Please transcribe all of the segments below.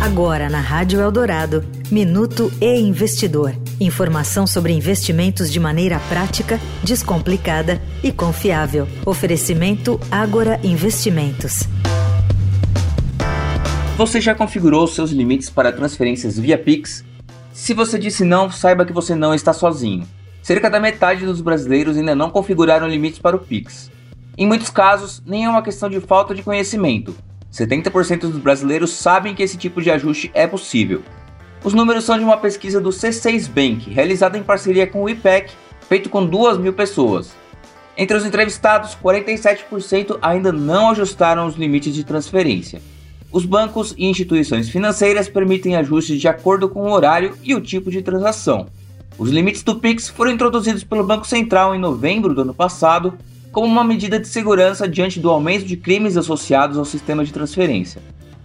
Agora na Rádio Eldorado, Minuto e Investidor. Informação sobre investimentos de maneira prática, descomplicada e confiável. Oferecimento Agora Investimentos. Você já configurou seus limites para transferências via Pix? Se você disse não, saiba que você não está sozinho. Cerca da metade dos brasileiros ainda não configuraram limites para o Pix. Em muitos casos, nem é uma questão de falta de conhecimento. 70% dos brasileiros sabem que esse tipo de ajuste é possível. Os números são de uma pesquisa do C6 Bank, realizada em parceria com o IPEC, feito com 2 mil pessoas. Entre os entrevistados, 47% ainda não ajustaram os limites de transferência. Os bancos e instituições financeiras permitem ajustes de acordo com o horário e o tipo de transação. Os limites do Pix foram introduzidos pelo Banco Central em novembro do ano passado como uma medida de segurança diante do aumento de crimes associados ao sistema de transferência.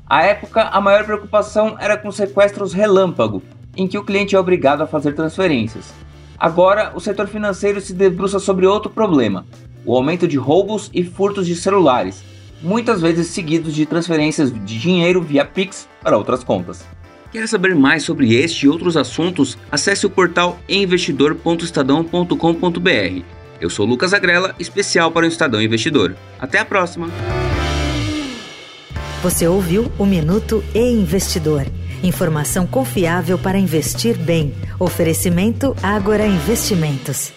À época, a maior preocupação era com sequestros relâmpago, em que o cliente é obrigado a fazer transferências. Agora, o setor financeiro se debruça sobre outro problema: o aumento de roubos e furtos de celulares, muitas vezes seguidos de transferências de dinheiro via Pix para outras contas. Quer saber mais sobre este e outros assuntos? Acesse o portal investidor.estadão.com.br. Eu sou Lucas Agrela, especial para o Estadão Investidor. Até a próxima! Você ouviu o Minuto e Investidor. Informação confiável para investir bem. Oferecimento Agora Investimentos.